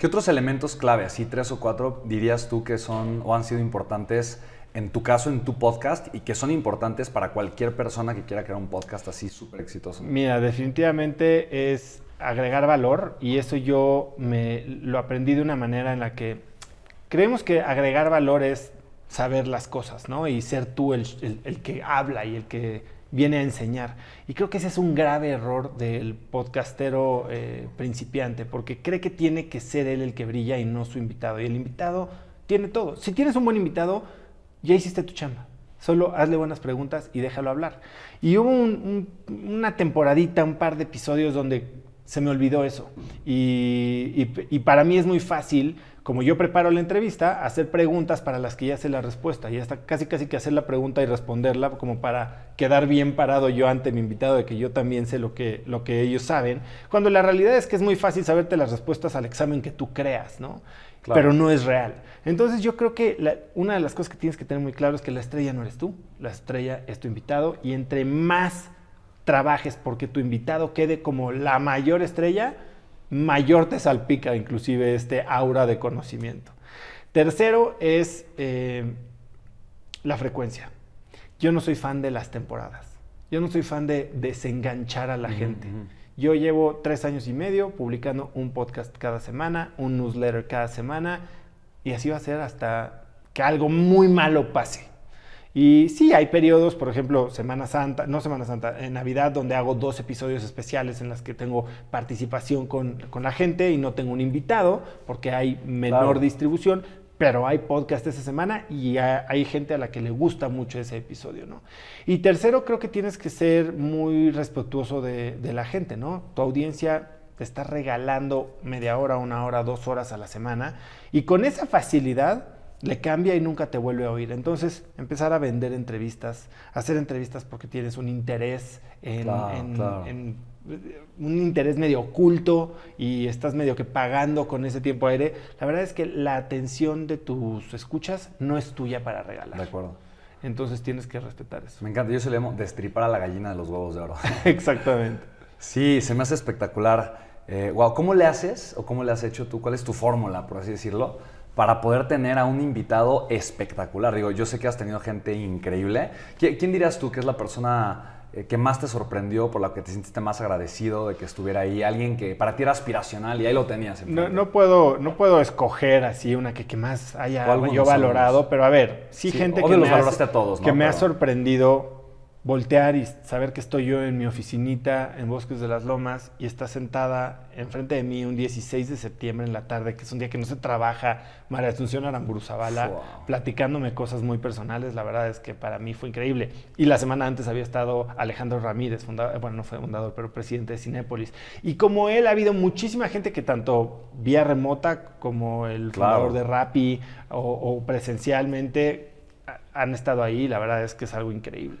¿Qué otros elementos clave, así tres o cuatro, dirías tú que son o han sido importantes en tu caso, en tu podcast, y que son importantes para cualquier persona que quiera crear un podcast así súper exitoso? Mira, definitivamente es agregar valor y eso yo me lo aprendí de una manera en la que creemos que agregar valor es saber las cosas, ¿no? Y ser tú el, que habla y el que viene a enseñar. Y creo que ese es un grave error del podcastero eh, principiante, porque cree que tiene que ser él el que brilla y no su invitado. Y el invitado tiene todo. Si tienes un buen invitado, ya hiciste tu chamba. Solo hazle buenas preguntas y déjalo hablar. Y hubo una temporadita, un par de episodios donde se me olvidó eso. Y, y para mí es muy fácil como yo preparo la entrevista, hacer preguntas para las que ya sé la respuesta y hasta casi casi que hacer la pregunta y responderla como para quedar bien parado yo ante mi invitado de que yo también sé lo que, lo que ellos saben, cuando la realidad es que es muy fácil saberte las respuestas al examen que tú creas, ¿no? Pero no es real. Entonces yo creo que una de las cosas que tienes que tener muy claro es que la estrella no eres tú, la estrella es tu invitado y entre más trabajes porque tu invitado quede como la mayor estrella, mayor te salpica inclusive este aura de conocimiento. Tercero es eh, la frecuencia. Yo no soy fan de las temporadas. Yo no soy fan de desenganchar a la gente. Yo llevo tres años y medio publicando un podcast cada semana, un newsletter cada semana, y así va a ser hasta que algo muy malo pase. Y sí, hay periodos, por ejemplo, Semana Santa, no Semana Santa, en Navidad, donde hago dos episodios especiales en las que tengo participación con, la gente y no tengo un invitado, porque hay menor distribución, pero hay podcast esa semana y hay, gente a la que le gusta mucho ese episodio, ¿no? Y tercero, creo que tienes que ser muy respetuoso de, de la gente, ¿no? Tu audiencia te está regalando media hora, una hora, dos horas a la semana, y con esa facilidad le cambia y nunca te vuelve a oír. Entonces, empezar a vender entrevistas, hacer entrevistas porque tienes un interés en, un interés medio oculto y estás medio que pagando con ese tiempo aire. La verdad es que la atención de tus escuchas no es tuya para regalar. De acuerdo. Entonces tienes que respetar eso. Me encanta. Yo se le llamo destripar a la gallina de los huevos de oro. Exactamente. Sí, se me hace espectacular. wow, eh, ¿cómo le haces o cómo le has hecho tú? ¿Cuál es tu fórmula, por así decirlo? Para poder tener a un invitado espectacular. Digo, yo sé que has tenido gente increíble. ¿Quién dirías tú que es la persona eh, que más te sorprendió, por la que te sentiste más agradecido de que estuviera ahí? Alguien que para ti era aspiracional y ahí lo tenías. No, no, puedo, no puedo escoger así una que, que más haya yo valorado, pero a ver, sí, gente que, me, a todos, que me ha sorprendido voltear y saber que estoy yo en mi oficinita en Bosques de las Lomas y está sentada enfrente de mí un 16 de septiembre en la tarde, que es un día que no se trabaja, María Asunción Aramburu platicándome cosas muy personales, la verdad es que para mí fue increíble. Y la semana antes había estado Alejandro Ramírez, fundador, bueno, no fue fundador, pero presidente de Cinépolis. Y como él, ha habido muchísima gente que tanto vía remota como el fundador de Rappi o presencialmente han estado ahí, la verdad es que es algo increíble.